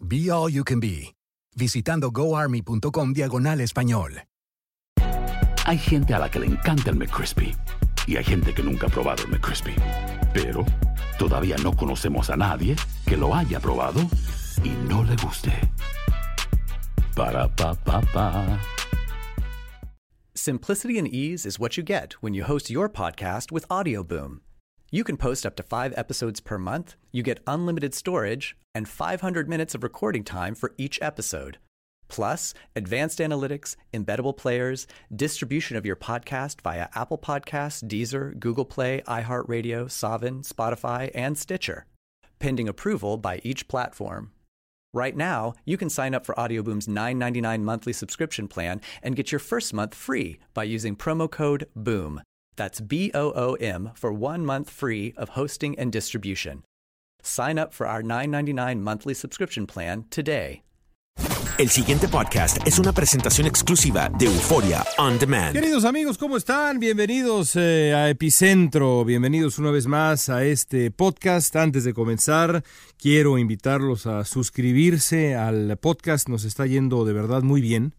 Be All You Can Be, visitando goarmy.com diagonal español. Hay gente a la que le encanta el McCrispy y hay gente que nunca ha probado el McCrispy. Pero todavía no conocemos a nadie que lo haya probado y no le guste. Para pa pa pa. Simplicity and ease is what you get when you host your podcast with Audioboom. You can post up to five episodes per month, you get unlimited storage, and 500 minutes of recording time for each episode. Plus, advanced analytics, embeddable players, distribution of your podcast via Apple Podcasts, Deezer, Google Play, iHeartRadio, Savin, Spotify, and Stitcher. Pending approval by each platform. Right now, you can sign up for Audioboom's $9.99 monthly subscription plan and get your first month free by using promo code BOOM. That's B O O M for one month free of hosting and distribution. Sign up for our $9.99 monthly subscription plan today. El siguiente podcast es una presentación exclusiva de Euforia On Demand. Queridos amigos, ¿cómo están? Bienvenidos eh, a Epicentro, bienvenidos una vez más a este podcast. Antes de comenzar, quiero invitarlos a suscribirse al podcast, nos está yendo de verdad muy bien.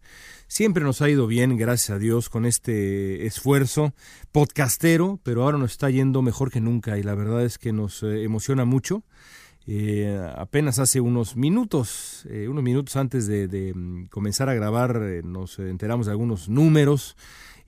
Siempre nos ha ido bien, gracias a Dios, con este esfuerzo podcastero, pero ahora nos está yendo mejor que nunca y la verdad es que nos eh, emociona mucho. Eh, apenas hace unos minutos, eh, unos minutos antes de, de mm, comenzar a grabar, nos enteramos de algunos números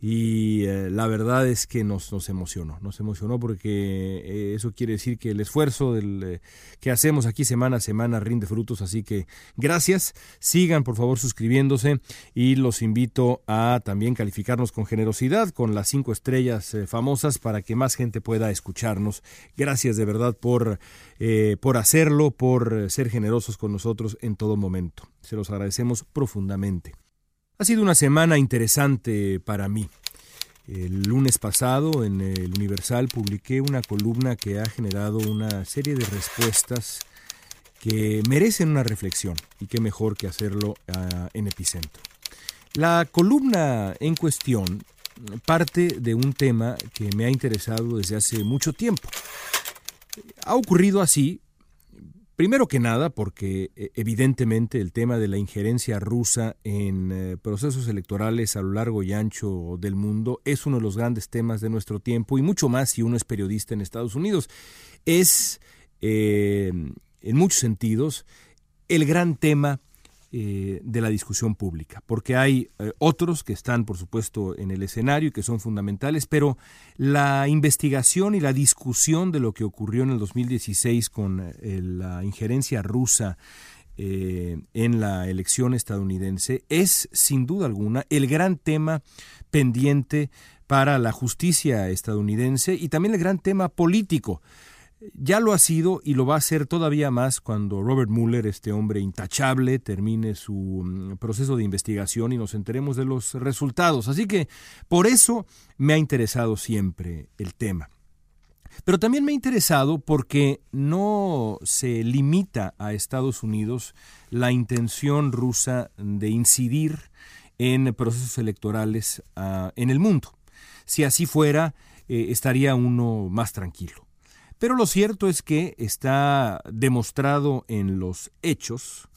y eh, la verdad es que nos, nos emocionó, nos emocionó porque eh, eso quiere decir que el esfuerzo del, eh, que hacemos aquí semana a semana rinde frutos, así que gracias, sigan por favor suscribiéndose y los invito a también calificarnos con generosidad con las cinco estrellas famosas para que más gente pueda escucharnos. Gracias de verdad por, por hacerlo, por ser generosos con nosotros en todo momento. Se los agradecemos profundamente. Ha sido una semana interesante para mí. El lunes pasado en el Universal publiqué una columna que ha generado una serie de respuestas que merecen una reflexión y qué mejor que hacerlo uh, en Epicentro. La columna en cuestión parte de un tema que me ha interesado desde hace mucho tiempo. Ha ocurrido así Primero que nada, porque eh, evidentemente el tema de la injerencia rusa en eh, procesos electorales a lo largo y ancho del mundo es uno de los grandes temas de nuestro tiempo y mucho más si uno es periodista en Estados Unidos. Es, eh, en muchos sentidos, el gran tema eh, de la discusión pública, porque hay eh, otros que están, por supuesto, en el escenario y que son fundamentales, pero la investigación y la discusión de lo que ocurrió en el 2016 con eh, la injerencia rusa eh, en la elección estadounidense es, sin duda alguna, el gran tema pendiente para la justicia estadounidense y también el gran tema político. Ya lo ha sido y lo va a ser todavía más cuando Robert Mueller, este hombre intachable, termine su mm, proceso de investigación y nos enteremos de los resultados. Así que por eso me ha interesado siempre el tema. Pero también me ha interesado porque no se limita a Estados Unidos la intención rusa de incidir en procesos electorales ah, en el mundo. Si así fuera, eh, estaría uno más tranquilo. Pero lo cierto es que está demostrado en los hechos,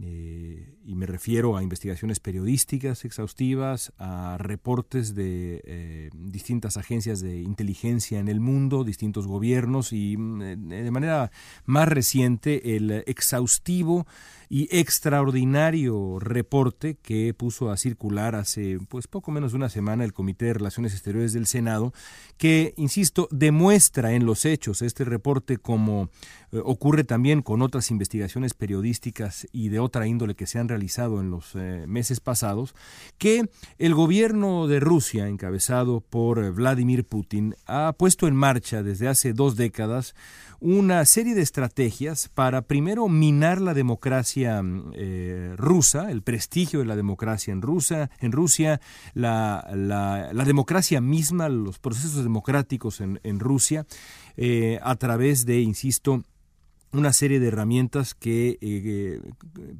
eh, y me refiero a investigaciones periodísticas exhaustivas, a reportes de eh, distintas agencias de inteligencia en el mundo, distintos gobiernos y mm, de manera más reciente el exhaustivo y extraordinario reporte que puso a circular hace pues poco menos de una semana el Comité de Relaciones Exteriores del Senado, que, insisto, demuestra en los hechos este reporte como eh, ocurre también con otras investigaciones periodísticas y de otra índole que se han realizado en los eh, meses pasados, que el gobierno de Rusia, encabezado por Vladimir Putin, ha puesto en marcha desde hace dos décadas una serie de estrategias para primero minar la democracia eh, rusa, el prestigio de la democracia en, Rusia, en Rusia, la, democracia misma, los procesos democráticos en, Rusia, eh, a través de, insisto, una serie de herramientas que, eh,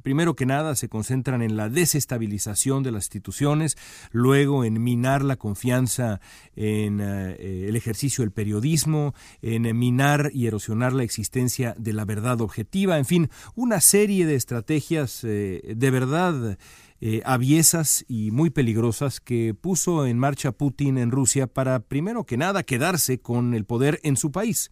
primero que nada, se concentran en la desestabilización de las instituciones, luego en minar la confianza en eh, el ejercicio del periodismo, en minar y erosionar la existencia de la verdad objetiva, en fin, una serie de estrategias eh, de verdad aviesas y muy peligrosas que puso en marcha Putin en Rusia para, primero que nada, quedarse con el poder en su país.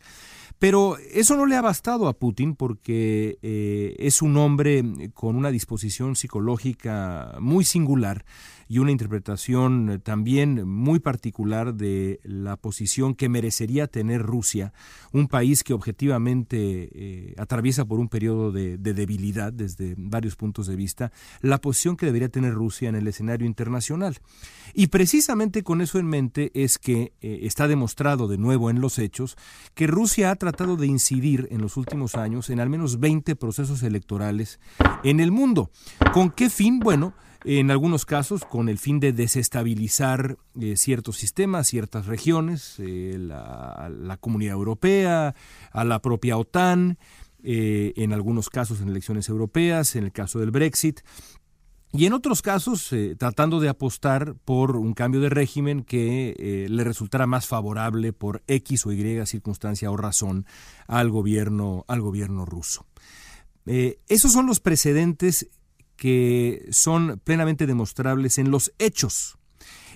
Pero eso no le ha bastado a Putin porque eh, es un hombre con una disposición psicológica muy singular y una interpretación eh, también muy particular de la posición que merecería tener Rusia, un país que objetivamente eh, atraviesa por un periodo de, debilidad desde varios puntos de vista, la posición que debería tener Rusia en el escenario internacional. Y precisamente con eso en mente es que eh, está demostrado de nuevo en los hechos que Rusia ha tratado de incidir en los últimos años en al menos 20 procesos electorales en el mundo. ¿Con qué fin? Bueno, en algunos casos con el fin de desestabilizar eh, ciertos sistemas, ciertas regiones, eh, la, Comunidad Europea, a la propia OTAN, eh, en algunos casos en elecciones europeas, en el caso del Brexit, y en otros casos tratando de apostar por un cambio de régimen que le resultara más favorable por X o Y circunstancia o razón al gobierno, al gobierno ruso. esos son los precedentes que son plenamente demostrables en los hechos.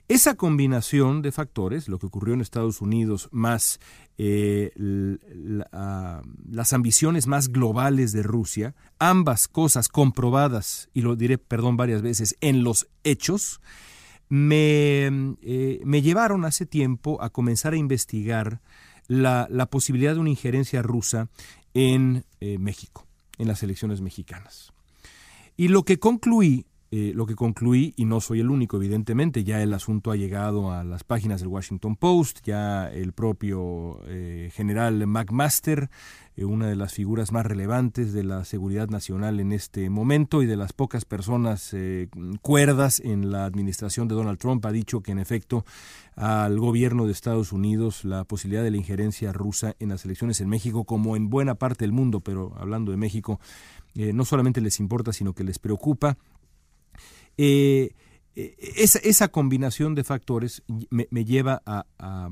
Esa combinación de factores, lo que ocurrió en Estados Unidos, más eh, las ambiciones más globales de Rusia, ambas cosas comprobadas, y lo diré, perdón, varias veces, en los hechos, me, eh, me llevaron hace tiempo a comenzar a investigar la, posibilidad de una injerencia rusa en eh, México, en las elecciones mexicanas. Y lo que concluí, eh, lo que concluí, y no soy el único, evidentemente, ya el asunto ha llegado a las páginas del Washington Post, ya el propio eh, general McMaster, eh, una de las figuras más relevantes de la seguridad nacional en este momento y de las pocas personas cuerdas en la administración de Donald Trump, ha dicho que en efecto al gobierno de Estados Unidos la posibilidad de la injerencia rusa en las elecciones en México, como en buena parte del mundo, pero hablando de México, eh, no solamente les importa, sino que les preocupa. Eh, eh, esa, combinación de factores me, lleva a,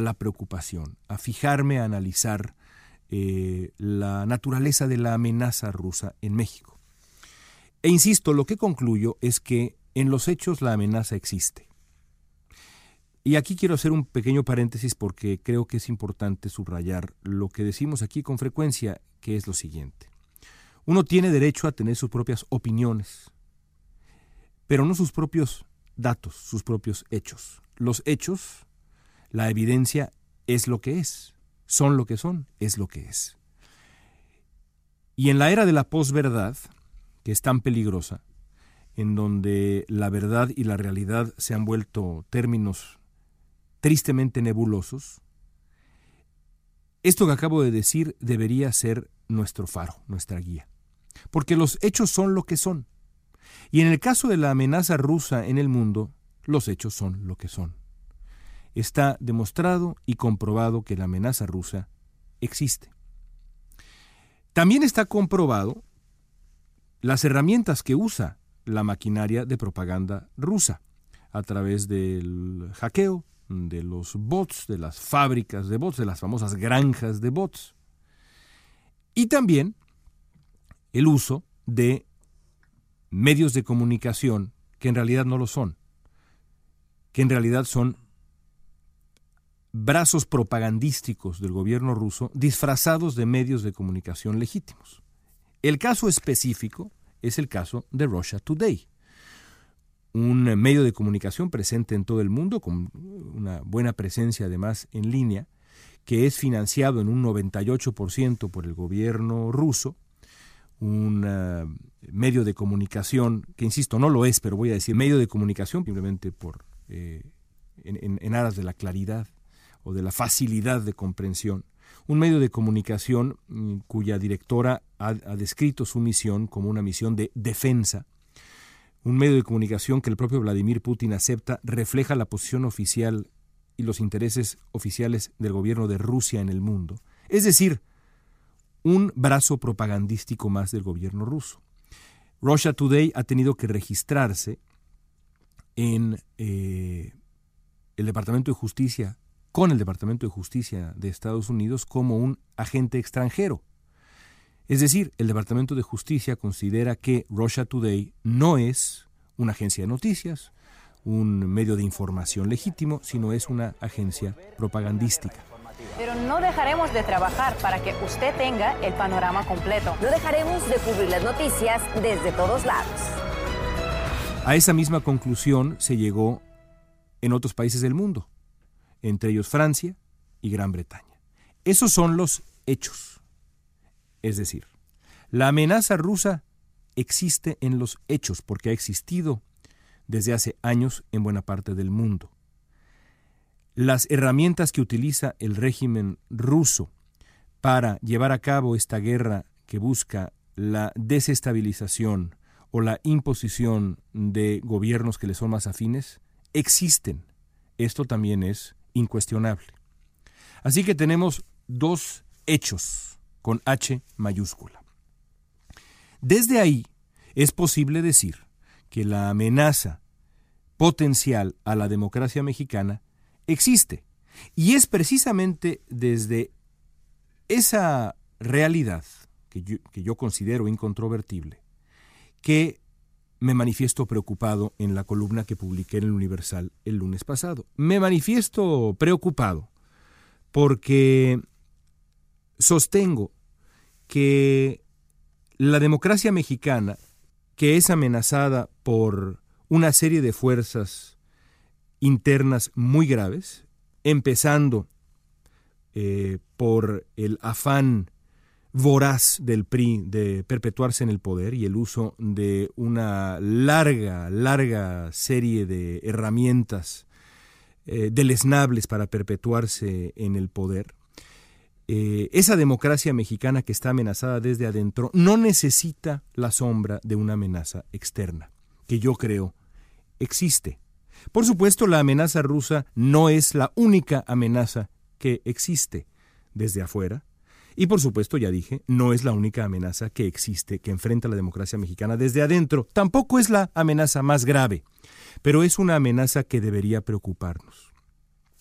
la preocupación, a fijarme, a analizar la naturaleza de la amenaza rusa en México. E insisto, lo que concluyo es que en los hechos la amenaza existe. Y aquí quiero hacer un pequeño paréntesis porque creo que es importante subrayar lo que decimos aquí con frecuencia, que es lo siguiente. Uno tiene derecho a tener sus propias opiniones, pero no sus propios datos, sus propios hechos. Los hechos, la evidencia es lo que es, son lo que son, es lo que es. Y en la era de la posverdad, que es tan peligrosa, en donde la verdad y la realidad se han vuelto términos tristemente nebulosos, esto que acabo de decir debería ser nuestro faro, nuestra guía porque los hechos son lo que son. Y en el caso de la amenaza rusa en el mundo, los hechos son lo que son. Está demostrado y comprobado que la amenaza rusa existe. También está comprobado las herramientas que usa la maquinaria de propaganda rusa a través del hackeo, de los bots, de las fábricas de bots, de las famosas granjas de bots. Y también el uso de medios de comunicación que en realidad no lo son, que en realidad son brazos propagandísticos del gobierno ruso disfrazados de medios de comunicación legítimos. El caso específico es el caso de Russia Today, un medio de comunicación presente en todo el mundo, con una buena presencia además en línea, que es financiado en un 98% por el gobierno ruso, un uh, medio de comunicación, que insisto, no lo es, pero voy a decir medio de comunicación simplemente por, eh, en, en, aras de la claridad o de la facilidad de comprensión. Un medio de comunicación mm, cuya directora ha, ha descrito su misión como una misión de defensa un medio de comunicación que el propio Vladimir Putin acepta refleja la posición oficial y los intereses oficiales del gobierno de Rusia en el mundo. Es decir, un brazo propagandístico más del gobierno ruso. Russia Today ha tenido que registrarse en eh, el Departamento de Justicia, con el Departamento de Justicia de Estados Unidos como un agente extranjero. Es decir, el Departamento de Justicia considera que Russia Today no es una agencia de noticias, un medio de información legítimo, sino es una agencia propagandística. Pero no dejaremos de trabajar para que usted tenga el panorama completo. No dejaremos de cubrir las noticias desde todos lados. A esa misma conclusión se llegó en otros países del mundo, entre ellos Francia y Gran Bretaña. Esos son los hechos. Es decir, la amenaza rusa existe en los hechos porque ha existido desde hace años en buena parte del mundo. Las herramientas que utiliza el régimen ruso para llevar a cabo esta guerra que busca la desestabilización o la imposición de gobiernos que le son más afines, existen. Esto también es incuestionable. Así que tenemos dos hechos con H mayúscula. Desde ahí es posible decir que la amenaza potencial a la democracia mexicana existe. Y es precisamente desde esa realidad, que yo, que yo, considero incontrovertible, que me manifiesto preocupado en la columna que publiqué en el Universal el lunes pasado. Me manifiesto preocupado porque sostengo que la democracia mexicana, que es amenazada por una serie de fuerzas internas muy graves, empezando eh, por el afán voraz del PRI de perpetuarse en el poder y el uso de una larga, larga serie de herramientas eh, deleznables para perpetuarse en el poder, eh, esa democracia mexicana que está amenazada desde adentro no necesita la sombra de una amenaza externa, que yo creo existe. Por supuesto, la amenaza rusa no es la única amenaza que existe desde afuera. Y por supuesto, ya dije, no es la única amenaza que existe que enfrenta la democracia mexicana desde adentro. Tampoco es la amenaza más grave, pero es una amenaza que debería preocuparnos.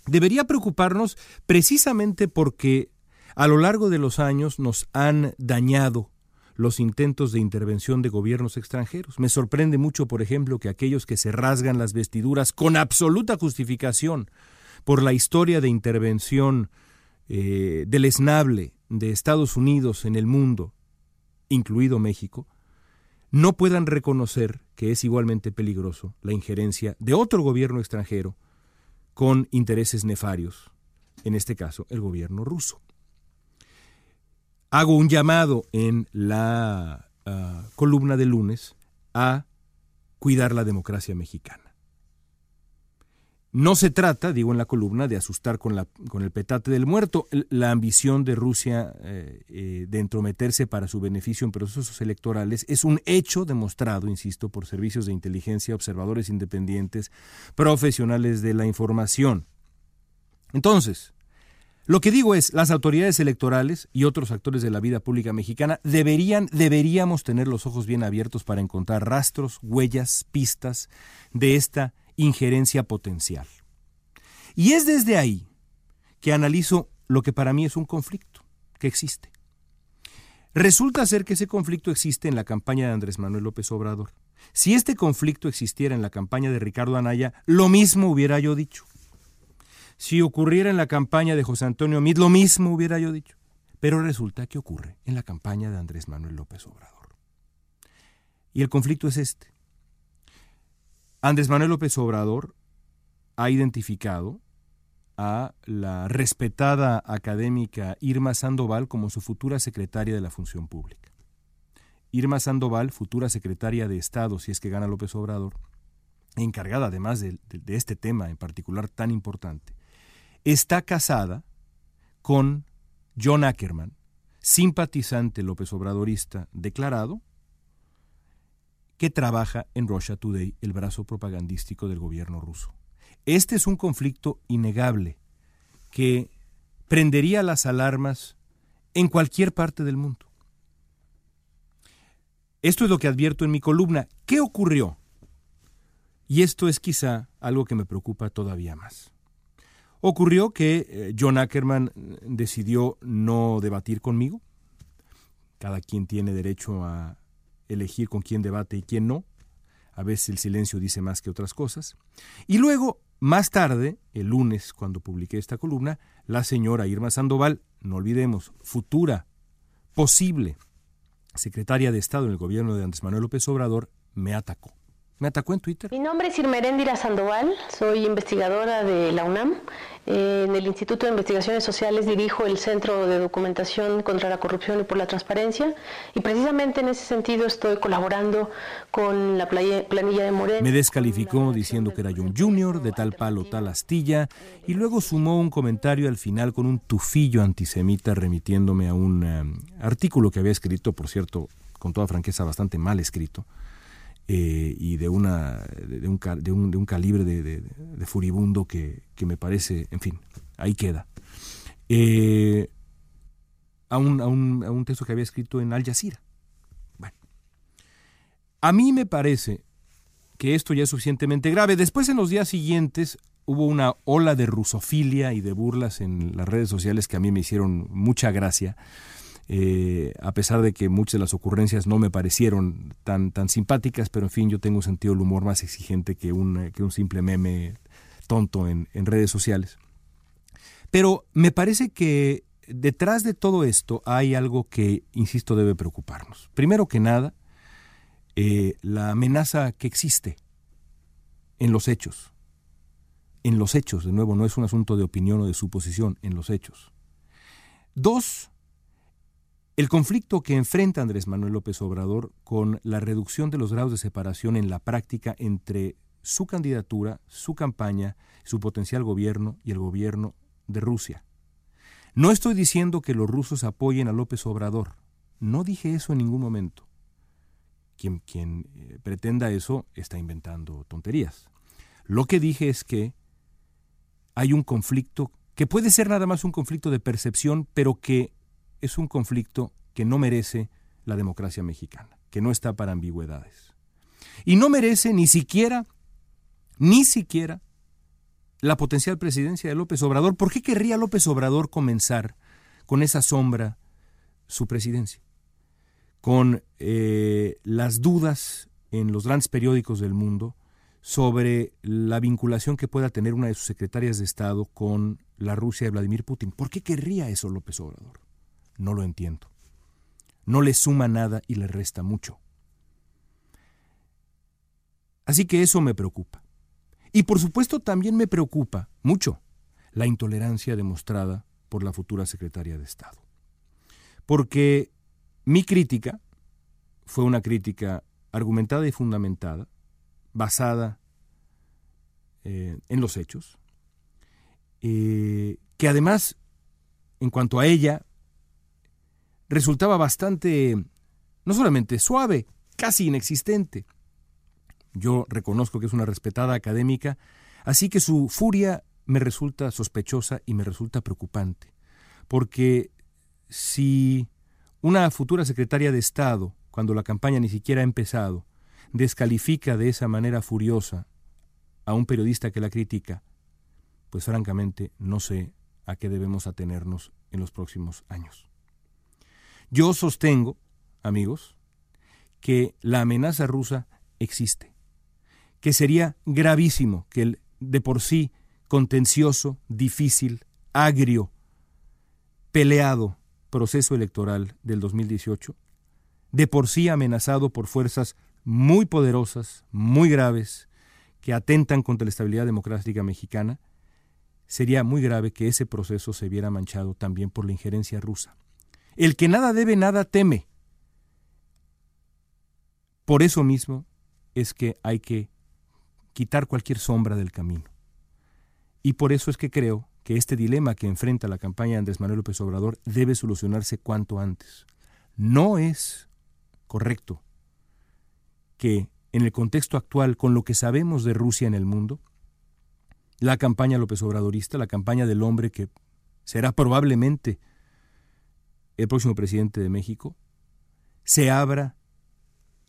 Debería preocuparnos precisamente porque a lo largo de los años nos han dañado los intentos de intervención de gobiernos extranjeros. Me sorprende mucho, por ejemplo, que aquellos que se rasgan las vestiduras con absoluta justificación por la historia de intervención eh, deleznable de Estados Unidos en el mundo, incluido México, no puedan reconocer que es igualmente peligroso la injerencia de otro gobierno extranjero con intereses nefarios, en este caso el gobierno ruso hago un llamado en la uh, columna de lunes a cuidar la democracia mexicana. No se trata, digo en la columna, de asustar con, la, con el petate del muerto la ambición de Rusia eh, eh, de entrometerse para su beneficio en procesos electorales. Es un hecho demostrado, insisto, por servicios de inteligencia, observadores independientes, profesionales de la información. Entonces, Lo que digo es, las autoridades electorales y otros actores de la vida pública mexicana deberían, deberíamos tener los ojos bien abiertos para encontrar rastros, huellas, pistas de esta injerencia potencial. Y es desde ahí que analizo lo que para mí es un conflicto que existe. Resulta ser que ese conflicto existe en la campaña de Andrés Manuel López Obrador. Si este conflicto existiera en la campaña de Ricardo Anaya, lo mismo hubiera yo dicho. Si ocurriera en la campaña de José Antonio Mid, lo mismo hubiera yo dicho. Pero resulta que ocurre en la campaña de Andrés Manuel López Obrador. Y el conflicto es este. Andrés Manuel López Obrador ha identificado a la respetada académica Irma Sandoval como su futura secretaria de la Función Pública. Irma Sandoval, futura secretaria de Estado, si es que gana López Obrador, encargada además de, de este tema en particular tan importante, está casada con John Ackerman, simpatizante López Obradorista declarado, que trabaja en Russia Today, el brazo propagandístico del gobierno ruso. Este es un conflicto innegable que prendería las alarmas en cualquier parte del mundo. Esto es lo que advierto en mi columna. ¿Qué ocurrió? Y esto es quizá algo que me preocupa todavía más. Ocurrió que eh, John Ackerman decidió no debatir conmigo. Cada quien tiene derecho a elegir con quién debate y quién no. A veces el silencio dice más que otras cosas. Y luego más tarde, el lunes, cuando publiqué esta columna, la señora Irma Sandoval, no olvidemos, futura, posible secretaria de Estado en el gobierno de Andrés Manuel López Obrador, me atacó. Me atacó en Twitter. Mi nombre es Irmeréndira Sandoval, soy investigadora de la UNAM. Eh, en el Instituto de Investigaciones Sociales dirijo el Centro de Documentación contra la Corrupción y por la Transparencia y precisamente en ese sentido estoy colaborando con la planilla de Moreno. Me descalificó diciendo que era John Junior, de tal palo, tal astilla, y luego sumó un comentario al final con un tufillo antisemita remitiéndome a un eh, artículo que había escrito, por cierto, con toda franqueza, bastante mal escrito eh, y de, una, de, un, de, un, calibre de, furibundo que, que, me parece, en fin, ahí queda. Eh, a, un, a, un, a un texto que había escrito en Al Jazeera. Bueno, a mí me parece que esto ya es suficientemente grave. Después, en los días siguientes, hubo una ola de rusofilia y de burlas en las redes sociales que a mí me hicieron mucha gracia. Eh, a pesar de que muchas de las ocurrencias no me parecieron tan, tan simpáticas, pero en fin, yo tengo un sentido del humor más exigente que un, que un simple meme tonto en, redes sociales. Pero me parece que detrás de todo esto hay algo que, insisto, debe preocuparnos. Primero que nada, eh, la amenaza que existe en los hechos. En los hechos, de nuevo, no es un asunto de opinión o de suposición, en los hechos. Dos, el conflicto que enfrenta Andrés Manuel López Obrador con la reducción de los grados de separación en la práctica entre su candidatura, su campaña, su potencial gobierno y el gobierno de Rusia. No estoy diciendo que los rusos apoyen a López Obrador. No dije eso en ningún momento. Quien, eh, pretenda eso está inventando tonterías. Lo que dije es que hay un conflicto que puede ser nada más un conflicto de percepción, pero que es un conflicto que no merece la democracia mexicana, que no está para ambigüedades. Y no merece ni siquiera, ni siquiera, la potencial presidencia de López Obrador. ¿Por qué querría López Obrador comenzar con esa sombra su presidencia? Con eh, las dudas en los grandes periódicos del mundo sobre la vinculación que pueda tener una de sus secretarias de Estado con la Rusia de Vladimir Putin. ¿Por qué querría eso López Obrador? No lo entiendo. No le suma nada y le resta mucho. Así que eso me preocupa. Y por supuesto también me preocupa mucho la intolerancia demostrada por la futura secretaria de Estado. Porque mi crítica fue una crítica argumentada y fundamentada, basada eh, en los hechos, eh, que además, en cuanto a ella, resultaba bastante, no solamente suave, casi inexistente. Yo reconozco que es una respetada académica, así que su furia me resulta sospechosa y me resulta preocupante, porque si una futura secretaria de Estado, cuando la campaña ni siquiera ha empezado, descalifica de esa manera furiosa a un periodista que la critica, pues francamente no sé a qué debemos atenernos en los próximos años. Yo sostengo, amigos, que la amenaza rusa existe, que sería gravísimo que el de por sí contencioso, difícil, agrio, peleado proceso electoral del 2018, de por sí amenazado por fuerzas muy poderosas, muy graves, que atentan contra la estabilidad democrática mexicana, sería muy grave que ese proceso se viera manchado también por la injerencia rusa. El que nada debe, nada teme. Por eso mismo es que hay que quitar cualquier sombra del camino. Y por eso es que creo que este dilema que enfrenta la campaña de Andrés Manuel López Obrador debe solucionarse cuanto antes. No es correcto que en el contexto actual, con lo que sabemos de Rusia en el mundo, la campaña López Obradorista, la campaña del hombre que será probablemente el próximo presidente de México, se abra,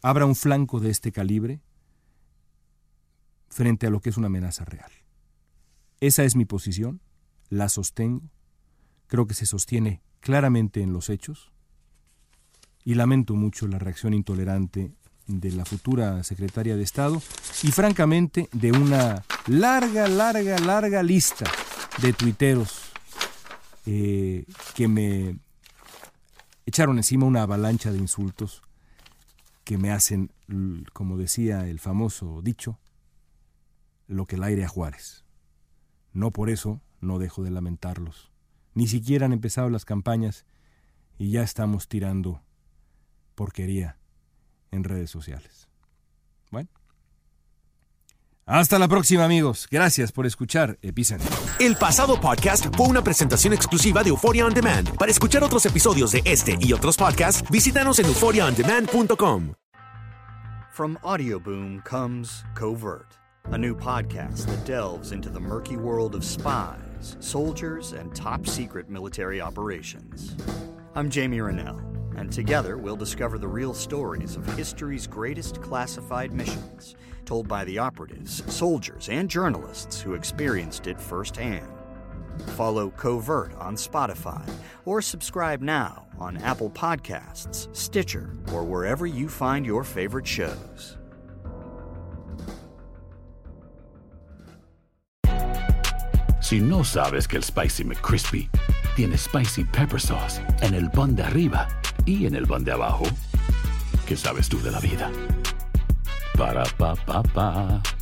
abra un flanco de este calibre frente a lo que es una amenaza real. Esa es mi posición, la sostengo, creo que se sostiene claramente en los hechos y lamento mucho la reacción intolerante de la futura secretaria de Estado y francamente de una larga, larga, larga lista de tuiteros eh, que me echaron encima una avalancha de insultos que me hacen, como decía el famoso dicho, lo que el aire a Juárez. No por eso no dejo de lamentarlos. Ni siquiera han empezado las campañas y ya estamos tirando porquería en redes sociales. Bueno. Hasta la próxima amigos. Gracias por escuchar Epicentro. El pasado podcast fue una presentación exclusiva de Euphoria On Demand. Para escuchar otros episodios de este y otros podcasts, visítanos en euphoriaondemand.com. From Audioboom comes Covert, a new podcast that delves into the murky world of spies, soldiers, and top secret military operations. I'm Jamie Rennell. and together we'll discover the real stories of history's greatest classified missions, told by the operatives, soldiers, and journalists who experienced it firsthand. Follow Covert on Spotify or subscribe now on Apple Podcasts, Stitcher, or wherever you find your favorite shows. Si no sabes que el Spicy McCrispy tiene Spicy Pepper Sauce en el pan de arriba, y en el pan de abajo, ¿qué sabes tú de la vida? Para pa pa pa.